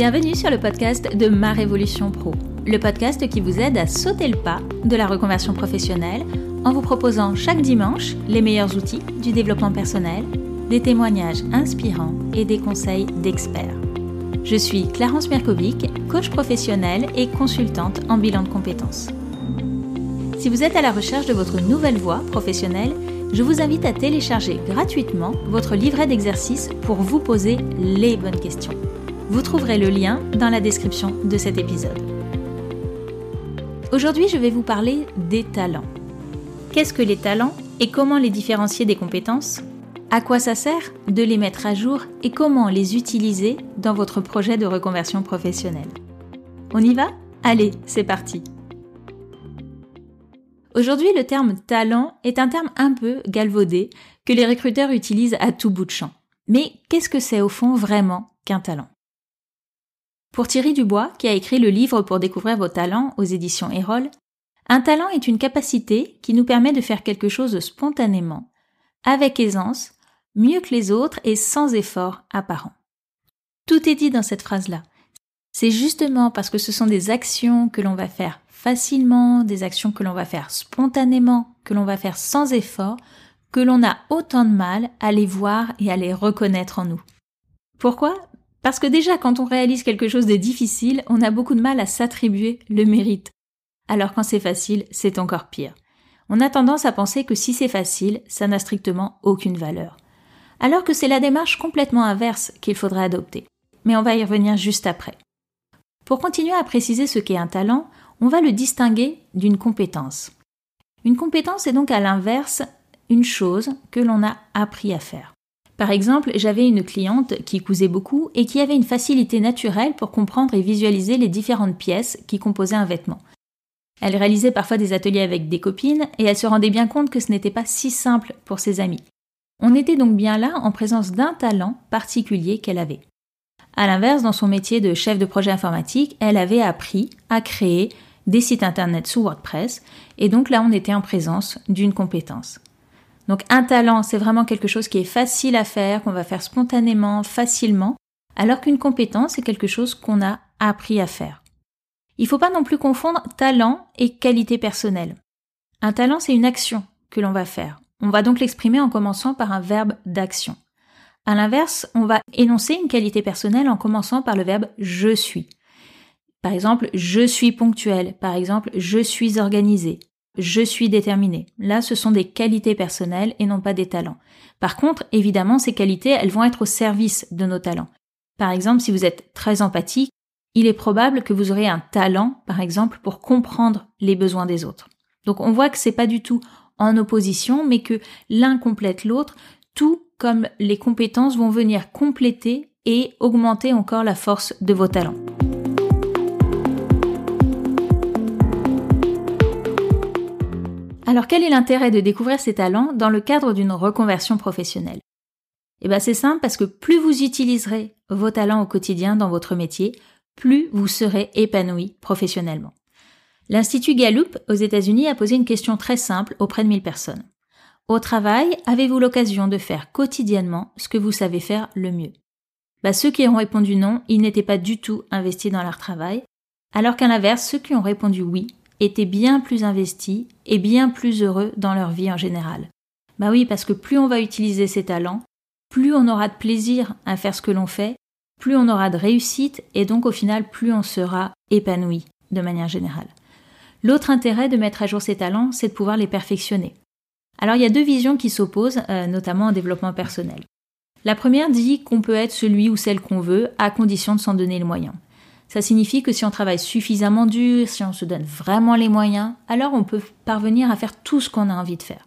Bienvenue sur le podcast de Ma Révolution Pro, le podcast qui vous aide à sauter le pas de la reconversion professionnelle en vous proposant chaque dimanche les meilleurs outils du développement personnel, des témoignages inspirants et des conseils d'experts. Je suis Clarence Merkovic, coach professionnelle et consultante en bilan de compétences. Si vous êtes à la recherche de votre nouvelle voie professionnelle, je vous invite à télécharger gratuitement votre livret d'exercices pour vous poser les bonnes questions. Vous trouverez le lien dans la description de cet épisode. Aujourd'hui, je vais vous parler des talents. Qu'est-ce que les talents et comment les différencier des compétences? À quoi ça sert de les mettre à jour et comment les utiliser dans votre projet de reconversion professionnelle? On y va? Allez, c'est parti Aujourd'hui, le terme talent est un terme un peu galvaudé que les recruteurs utilisent à tout bout de champ. Mais qu'est-ce que c'est au fond vraiment qu'un talent? Pour Thierry Dubois, qui a écrit le livre pour découvrir vos talents aux éditions Erol, un talent est une capacité qui nous permet de faire quelque chose spontanément, avec aisance, mieux que les autres et sans effort apparent. Tout est dit dans cette phrase-là. C'est justement parce que ce sont des actions que l'on va faire facilement, des actions que l'on va faire spontanément, que l'on va faire sans effort, que l'on a autant de mal à les voir et à les reconnaître en nous. Pourquoi? Parce que déjà quand on réalise quelque chose de difficile, on a beaucoup de mal à s'attribuer le mérite. Alors quand c'est facile, c'est encore pire. On a tendance à penser que si c'est facile, ça n'a strictement aucune valeur. Alors que c'est la démarche complètement inverse qu'il faudrait adopter. Mais on va y revenir juste après. Pour continuer à préciser ce qu'est un talent, on va le distinguer d'une compétence. Une compétence est donc à l'inverse une chose que l'on a appris à faire. Par exemple, j'avais une cliente qui cousait beaucoup et qui avait une facilité naturelle pour comprendre et visualiser les différentes pièces qui composaient un vêtement. Elle réalisait parfois des ateliers avec des copines et elle se rendait bien compte que ce n'était pas si simple pour ses amis. On était donc bien là en présence d'un talent particulier qu'elle avait. À l'inverse, dans son métier de chef de projet informatique, elle avait appris à créer des sites internet sous WordPress, et donc là on était en présence d'une compétence. Donc un talent, c'est vraiment quelque chose qui est facile à faire, qu'on va faire spontanément, facilement, alors qu'une compétence, c'est quelque chose qu'on a appris à faire. Il ne faut pas non plus confondre talent et qualité personnelle. Un talent, c'est une action que l'on va faire. On va donc l'exprimer en commençant par un verbe d'action. À l'inverse, on va énoncer une qualité personnelle en commençant par le verbe je suis. Par exemple, je suis ponctuel. Par exemple, je suis organisé. Je suis déterminé. Là, ce sont des qualités personnelles et non pas des talents. Par contre, évidemment, ces qualités, elles vont être au service de nos talents. Par exemple, si vous êtes très empathique, il est probable que vous aurez un talent, par exemple, pour comprendre les besoins des autres. Donc, on voit que c'est pas du tout en opposition, mais que l'un complète l'autre, tout comme les compétences vont venir compléter et augmenter encore la force de vos talents. Alors quel est l'intérêt de découvrir ces talents dans le cadre d'une reconversion professionnelle? Eh bien c'est simple parce que plus vous utiliserez vos talents au quotidien dans votre métier, plus vous serez épanoui professionnellement. L'Institut Gallup aux États-Unis a posé une question très simple auprès de 1000 personnes. Au travail, avez-vous l'occasion de faire quotidiennement ce que vous savez faire le mieux? Bah, Ceux qui ont répondu non, ils n'étaient pas du tout investis dans leur travail, alors qu'à l'inverse, ceux qui ont répondu oui étaient bien plus investis et bien plus heureux dans leur vie en général. Bah oui, parce que plus on va utiliser ses talents, plus on aura de plaisir à faire ce que l'on fait, plus on aura de réussite et donc au final plus on sera épanoui de manière générale. L'autre intérêt de mettre à jour ses talents, c'est de pouvoir les perfectionner. Alors il y a deux visions qui s'opposent, euh, notamment en développement personnel. La première dit qu'on peut être celui ou celle qu'on veut à condition de s'en donner les moyens. Ça signifie que si on travaille suffisamment dur, si on se donne vraiment les moyens, alors on peut parvenir à faire tout ce qu'on a envie de faire.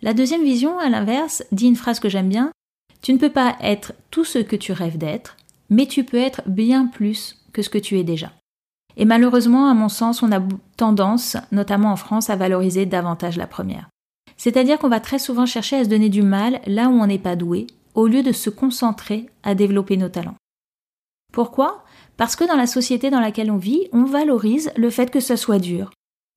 La deuxième vision, à l'inverse, dit une phrase que j'aime bien. Tu ne peux pas être tout ce que tu rêves d'être, mais tu peux être bien plus que ce que tu es déjà. Et malheureusement, à mon sens, on a tendance, notamment en France, à valoriser davantage la première. C'est-à-dire qu'on va très souvent chercher à se donner du mal là où on n'est pas doué, au lieu de se concentrer à développer nos talents. Pourquoi? Parce que dans la société dans laquelle on vit, on valorise le fait que ce soit dur.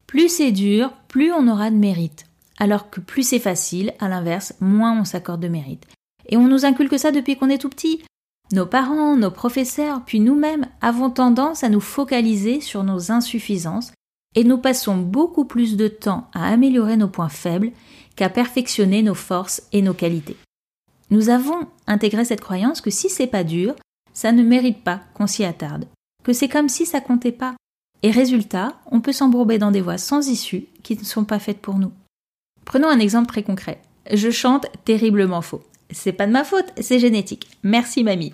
Plus c'est dur, plus on aura de mérite. Alors que plus c'est facile, à l'inverse, moins on s'accorde de mérite. Et on nous inculque ça depuis qu'on est tout petit. Nos parents, nos professeurs, puis nous-mêmes avons tendance à nous focaliser sur nos insuffisances et nous passons beaucoup plus de temps à améliorer nos points faibles qu'à perfectionner nos forces et nos qualités. Nous avons intégré cette croyance que si c'est pas dur, ça ne mérite pas qu'on s'y attarde, que c'est comme si ça comptait pas. Et résultat, on peut s'embourber dans des voies sans issue qui ne sont pas faites pour nous. Prenons un exemple très concret. Je chante terriblement faux. C'est pas de ma faute, c'est génétique. Merci mamie.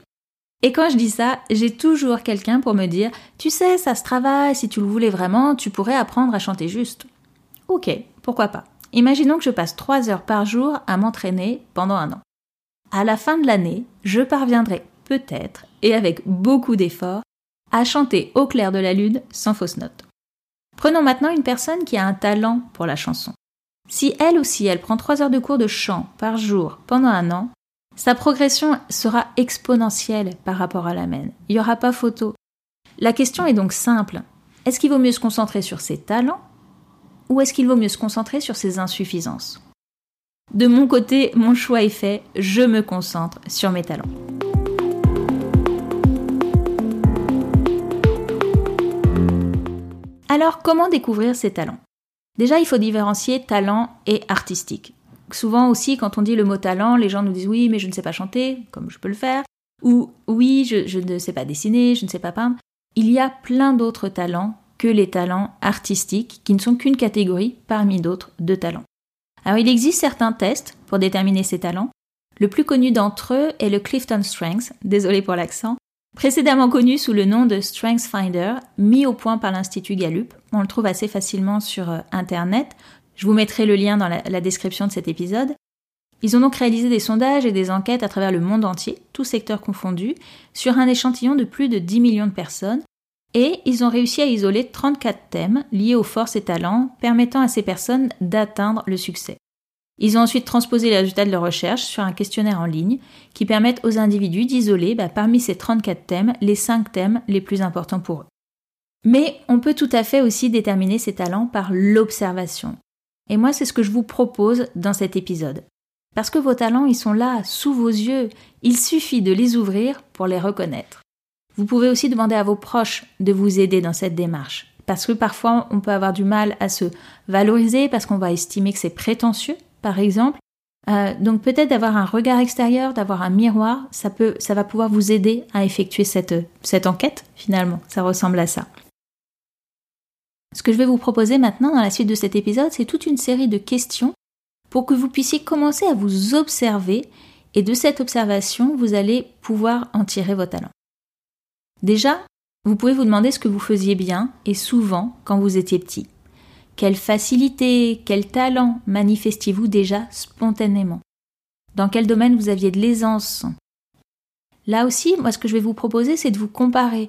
Et quand je dis ça, j'ai toujours quelqu'un pour me dire Tu sais, ça se travaille, si tu le voulais vraiment, tu pourrais apprendre à chanter juste. Ok, pourquoi pas. Imaginons que je passe 3 heures par jour à m'entraîner pendant un an. À la fin de l'année, je parviendrai peut-être, et avec beaucoup d'efforts, à chanter au clair de la lune sans fausse note. Prenons maintenant une personne qui a un talent pour la chanson. Si elle aussi elle prend 3 heures de cours de chant par jour pendant un an, sa progression sera exponentielle par rapport à la mienne. Il n'y aura pas photo. La question est donc simple. Est-ce qu'il vaut mieux se concentrer sur ses talents ou est-ce qu'il vaut mieux se concentrer sur ses insuffisances? De mon côté, mon choix est fait, je me concentre sur mes talents. Alors, comment découvrir ses talents? Déjà, il faut différencier talent et artistique souvent aussi, quand on dit le mot talent, les gens nous disent oui, mais je ne sais pas chanter, comme je peux le faire, ou oui, je, ne sais pas dessiner, je ne sais pas peindre. Il y a plein d'autres talents que les talents artistiques, qui ne sont qu'une catégorie parmi d'autres de talents. Alors il existe certains tests pour déterminer ces talents. Le plus connu d'entre eux est le Clifton Strengths, désolé pour l'accent, précédemment connu sous le nom de Strengths Finder, mis au point par l'Institut Gallup. On le trouve assez facilement sur euh, Internet. Je vous mettrai le lien dans la, description de cet épisode. Ils ont donc réalisé des sondages et des enquêtes à travers le monde entier, tous secteurs confondus, sur un échantillon de plus de 10 millions de personnes, et ils ont réussi à isoler 34 thèmes liés aux forces et talents permettant à ces personnes d'atteindre le succès. Ils ont ensuite transposé les résultats de leur recherche sur un questionnaire en ligne qui permettent aux individus d'isoler bah, parmi ces 34 thèmes les 5 thèmes les plus importants pour eux. Mais on peut tout à fait aussi déterminer ces talents par l'observation. Et moi, c'est ce que je vous propose dans cet épisode. Parce que vos talents, ils sont là, sous vos yeux. Il suffit de les ouvrir pour les reconnaître. Vous pouvez aussi demander à vos proches de vous aider dans cette démarche. Parce que parfois, on peut avoir du mal à se valoriser parce qu'on va estimer que c'est prétentieux, par exemple. Euh, donc peut-être d'avoir un regard extérieur, d'avoir un miroir, ça, peut, ça va pouvoir vous aider à effectuer cette, cette enquête, finalement. Ça ressemble à ça. Ce que je vais vous proposer maintenant dans la suite de cet épisode, c'est toute une série de questions pour que vous puissiez commencer à vous observer et de cette observation, vous allez pouvoir en tirer vos talents. Déjà, vous pouvez vous demander ce que vous faisiez bien et souvent quand vous étiez petit. Quelle facilité, quel talent manifestiez-vous déjà spontanément? Dans quel domaine vous aviez de l'aisance? Là aussi, moi ce que je vais vous proposer, c'est de vous comparer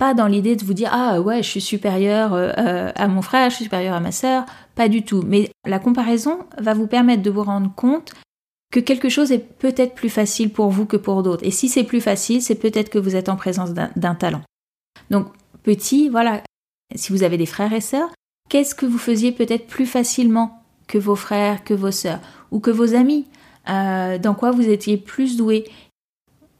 pas dans l'idée de vous dire ah ouais je suis supérieur euh, euh, à mon frère, je suis supérieur à ma sœur, pas du tout. Mais la comparaison va vous permettre de vous rendre compte que quelque chose est peut-être plus facile pour vous que pour d'autres. Et si c'est plus facile, c'est peut-être que vous êtes en présence d'un talent. Donc petit, voilà, si vous avez des frères et sœurs, qu'est-ce que vous faisiez peut-être plus facilement que vos frères, que vos sœurs ou que vos amis? Euh, Dans quoi vous étiez plus doué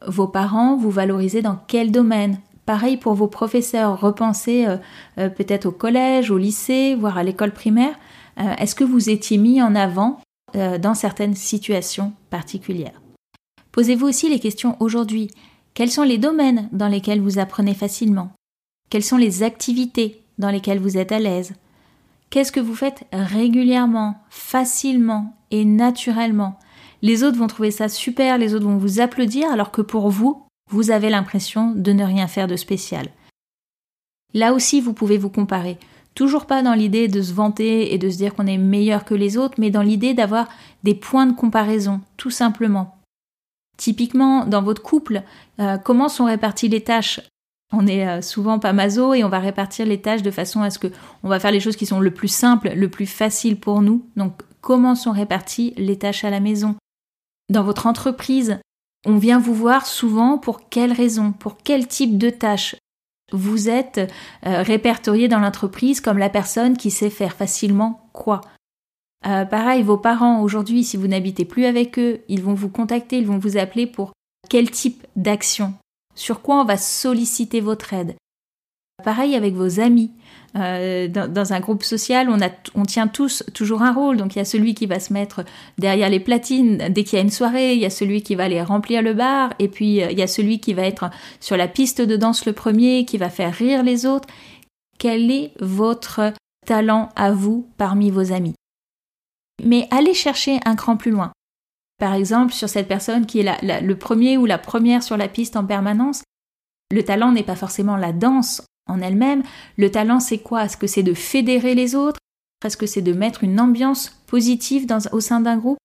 Vos parents vous valorisaient dans quel domaine? Pareil pour vos professeurs, repensez euh, euh, peut-être au collège, au lycée, voire à l'école primaire. Est-ce que vous étiez mis en avant dans certaines situations particulières? Posez-vous aussi les questions aujourd'hui. Quels sont les domaines dans lesquels vous apprenez facilement? Quelles sont les activités dans lesquelles vous êtes à l'aise? Qu'est-ce que vous faites régulièrement, facilement et naturellement? Les autres vont trouver ça super, les autres vont vous applaudir, alors que pour vous, vous avez l'impression de ne rien faire de spécial. Là aussi, vous pouvez vous comparer. Toujours pas dans l'idée de se vanter et de se dire qu'on est meilleur que les autres, mais dans l'idée d'avoir des points de comparaison, tout simplement. Typiquement, dans votre couple, euh, comment sont réparties les tâches? On est euh, souvent pas maso et on va répartir les tâches de façon à ce que on va faire les choses qui sont le plus simples, le plus facile pour nous. Donc, comment sont réparties les tâches à la maison? Dans votre entreprise, on vient vous voir souvent pour quelle raison, pour quel type de tâche. Vous êtes euh, répertorié dans l'entreprise comme la personne qui sait faire facilement quoi? Euh, pareil, vos parents aujourd'hui, si vous n'habitez plus avec eux, ils vont vous contacter, ils vont vous appeler pour quel type d'action, sur quoi on va solliciter votre aide. Pareil avec vos amis. Euh, dans, un groupe social, on, a, on tient tous toujours un rôle. Donc il y a celui qui va se mettre derrière les platines dès qu'il y a une soirée, il y a celui qui va aller remplir le bar, et puis euh, il y a celui qui va être sur la piste de danse le premier, qui va faire rire les autres. Quel est votre talent à vous parmi vos amis? Mais allez chercher un cran plus loin. Par exemple, sur cette personne qui est le premier ou la première sur la piste en permanence, le talent n'est pas forcément la danse en elle-même. Le talent, c'est quoi? Est-ce que c'est de fédérer les autres? Est-ce que c'est de mettre une ambiance positive au sein d'un groupe?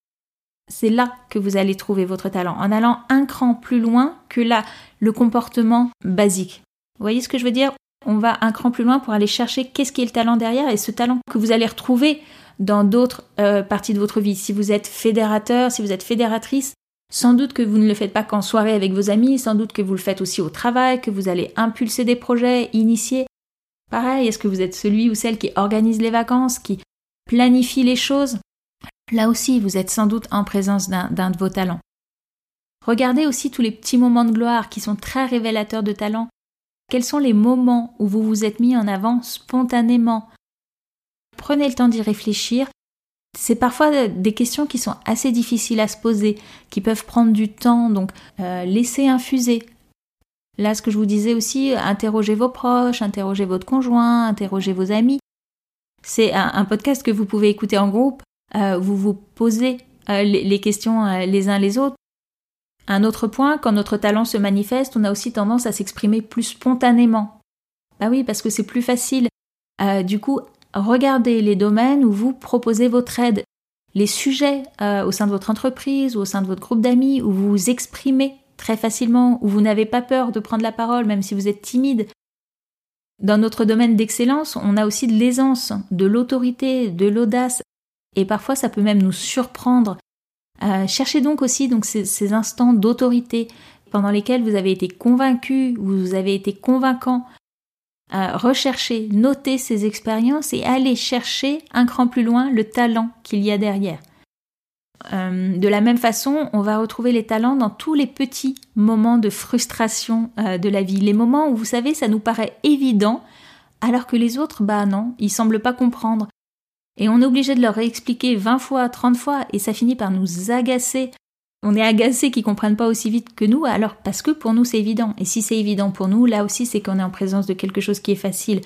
C'est là que vous allez trouver votre talent, en allant un cran plus loin que là, le comportement basique. Vous voyez ce que je veux dire? On va un cran plus loin pour aller chercher qu'est-ce qui est le talent derrière et ce talent que vous allez retrouver dans d'autres euh, parties de votre vie. Si vous êtes fédérateur, si vous êtes fédératrice, sans doute que vous ne le faites pas qu'en soirée avec vos amis, sans doute que vous le faites aussi au travail, que vous allez impulser des projets, initier. Pareil, est-ce que vous êtes celui ou celle qui organise les vacances, qui planifie les choses? Là aussi, vous êtes sans doute en présence d'un de vos talents. Regardez aussi tous les petits moments de gloire qui sont très révélateurs de talent. Quels sont les moments où vous vous êtes mis en avant spontanément? Prenez le temps d'y réfléchir. C'est parfois des questions qui sont assez difficiles à se poser, qui peuvent prendre du temps, donc euh, laissez infuser. Là, ce que je vous disais aussi, interrogez vos proches, interrogez votre conjoint, interrogez vos amis. C'est un, podcast que vous pouvez écouter en groupe. Euh, vous vous posez euh, les, questions les uns les autres. Un autre point, quand notre talent se manifeste, on a aussi tendance à s'exprimer plus spontanément. Bah oui, parce que c'est plus facile. du coup, regardez les domaines où vous proposez votre aide, les sujets euh, au sein de votre entreprise ou au sein de votre groupe d'amis où vous vous exprimez très facilement, où vous n'avez pas peur de prendre la parole même si vous êtes timide. Dans notre domaine d'excellence, on a aussi de l'aisance, de l'autorité, de l'audace, et parfois ça peut même nous surprendre. Euh, cherchez donc aussi donc ces, ces instants d'autorité pendant lesquels vous avez été convaincu, vous avez été convaincant, rechercher, noter ces expériences et aller chercher un cran plus loin le talent qu'il y a derrière. Euh, de la même façon, on va retrouver les talents dans tous les petits moments de frustration euh, de la vie, les moments où vous savez ça nous paraît évident, alors que les autres, bah non, ils semblent pas comprendre. Et on est obligé de leur réexpliquer 20 fois, 30 fois, et ça finit par nous agacer on est agacé qu'ils comprennent pas aussi vite que nous, alors parce que pour nous c'est évident. Et si c'est évident pour nous, là aussi c'est qu'on est en présence de quelque chose qui est facile.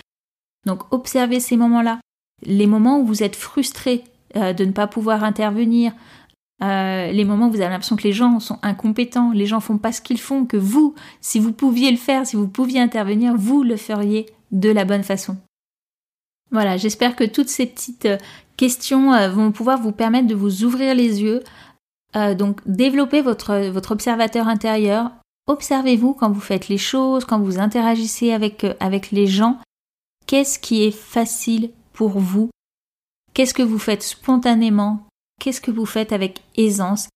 Donc observez ces moments-là, les moments où vous êtes frustré euh, de ne pas pouvoir intervenir, euh, les moments où vous avez l'impression que les gens sont incompétents, les gens font pas ce qu'ils font, que vous, si vous pouviez le faire, si vous pouviez intervenir, vous le feriez de la bonne façon. Voilà, j'espère que toutes ces petites euh, questions vont pouvoir vous permettre de vous ouvrir les yeux euh, donc développez votre, votre observateur intérieur. Observez-vous quand vous faites les choses, quand vous interagissez avec, euh, avec les gens. Qu'est-ce qui est facile pour vous? Qu'est-ce que vous faites spontanément? Qu'est-ce que vous faites avec aisance?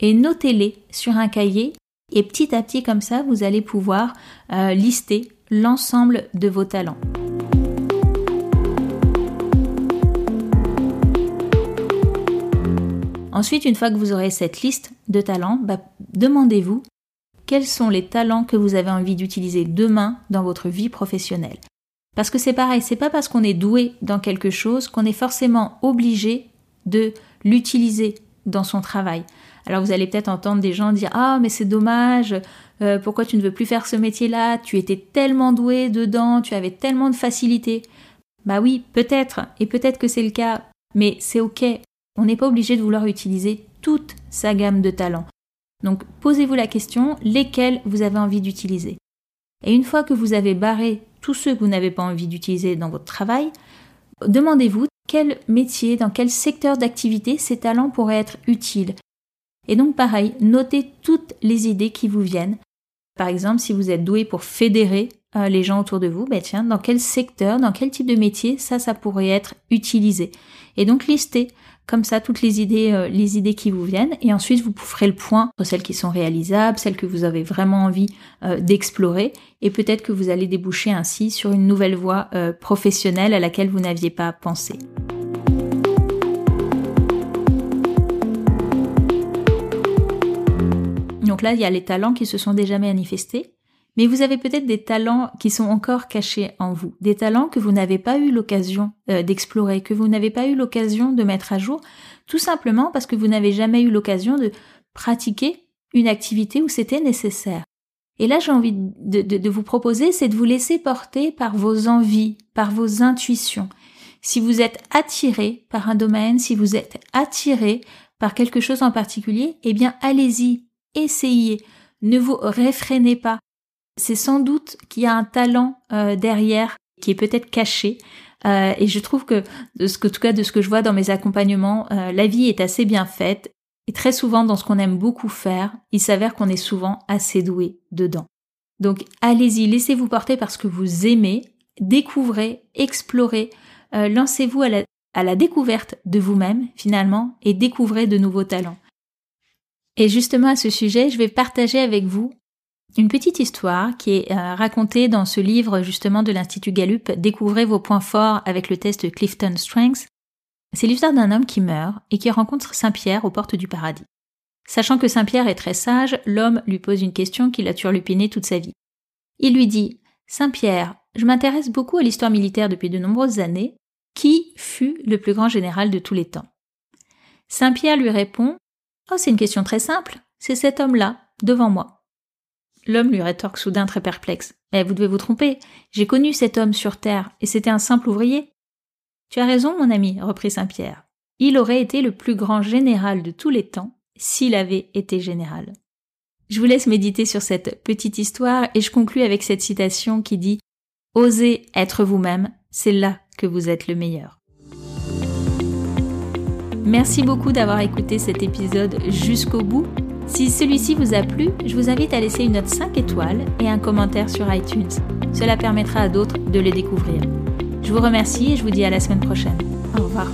Et notez-les sur un cahier et petit à petit comme ça, vous allez pouvoir euh, lister l'ensemble de vos talents. Ensuite, une fois que vous aurez cette liste de talents, bah, demandez-vous quels sont les talents que vous avez envie d'utiliser demain dans votre vie professionnelle. Parce que c'est pareil, c'est pas parce qu'on est doué dans quelque chose qu'on est forcément obligé de l'utiliser dans son travail. Alors vous allez peut-être entendre des gens dire Ah, mais c'est dommage, euh, pourquoi tu ne veux plus faire ce métier-là? Tu étais tellement doué dedans, tu avais tellement de facilité. Bah oui, peut-être, et peut-être que c'est le cas, mais c'est ok, on n'est pas obligé de vouloir utiliser toute sa gamme de talents. Donc posez-vous la question, lesquels vous avez envie d'utiliser? Et une fois que vous avez barré tous ceux que vous n'avez pas envie d'utiliser dans votre travail, demandez-vous quel métier, dans quel secteur d'activité ces talents pourraient être utiles. Et donc pareil, notez toutes les idées qui vous viennent. Par exemple, si vous êtes doué pour fédérer euh, les gens autour de vous, ben tiens, dans quel secteur, dans quel type de métier ça, ça pourrait être utilisé? Et donc listez comme ça toutes les idées, euh, les idées qui vous viennent, et ensuite vous ferez le point sur celles qui sont réalisables, celles que vous avez vraiment envie euh, d'explorer, et peut-être que vous allez déboucher ainsi sur une nouvelle voie euh, professionnelle à laquelle vous n'aviez pas pensé. Donc là, il y a les talents qui se sont déjà manifestés, mais vous avez peut-être des talents qui sont encore cachés en vous, des talents que vous n'avez pas eu l'occasion euh, d'explorer, que vous n'avez pas eu l'occasion de mettre à jour, tout simplement parce que vous n'avez jamais eu l'occasion de pratiquer une activité où c'était nécessaire. Et là, j'ai envie de, de vous proposer, c'est de vous laisser porter par vos envies, par vos intuitions. Si vous êtes attiré par un domaine, si vous êtes attiré par quelque chose en particulier, eh bien allez-y, essayez, ne vous réfrénez pas. C'est sans doute qu'il y a un talent euh, derrière qui est peut-être caché. Euh, et je trouve que, de ce que, en tout cas de ce que je vois dans mes accompagnements, euh, la vie est assez bien faite. Et très souvent, dans ce qu'on aime beaucoup faire, il s'avère qu'on est souvent assez doué dedans. Donc allez-y, laissez-vous porter parce que vous aimez, découvrez, explorez, lancez-vous à la, à la découverte de vous-même finalement et découvrez de nouveaux talents. Et justement à ce sujet, je vais partager avec vous une petite histoire qui est euh, racontée dans ce livre justement de l'Institut Gallup, Découvrez vos points forts avec le test Clifton Strengths. C'est l'histoire d'un homme qui meurt et qui rencontre Saint-Pierre aux portes du paradis. Sachant que Saint-Pierre est très sage, l'homme lui pose une question qui l'a turlupiné toute sa vie. Il lui dit Saint-Pierre, je m'intéresse beaucoup à l'histoire militaire depuis de nombreuses années. Qui fut le plus grand général de tous les temps? Saint-Pierre lui répond Oh, c'est une question très simple. C'est cet homme-là, devant moi. L'homme lui rétorque soudain très perplexe. Mais vous devez vous tromper. J'ai connu cet homme sur Terre, et c'était un simple ouvrier. Tu as raison, mon ami, reprit Saint-Pierre. Il aurait été le plus grand général de tous les temps s'il avait été général. Je vous laisse méditer sur cette petite histoire et je conclus avec cette citation qui dit Osez être vous-même, c'est là que vous êtes le meilleur. Merci beaucoup d'avoir écouté cet épisode jusqu'au bout. Si celui-ci vous a plu, je vous invite à laisser une note 5 étoiles et un commentaire sur iTunes. Cela permettra à d'autres de le découvrir. Je vous remercie et je vous dis à la semaine prochaine. Au revoir.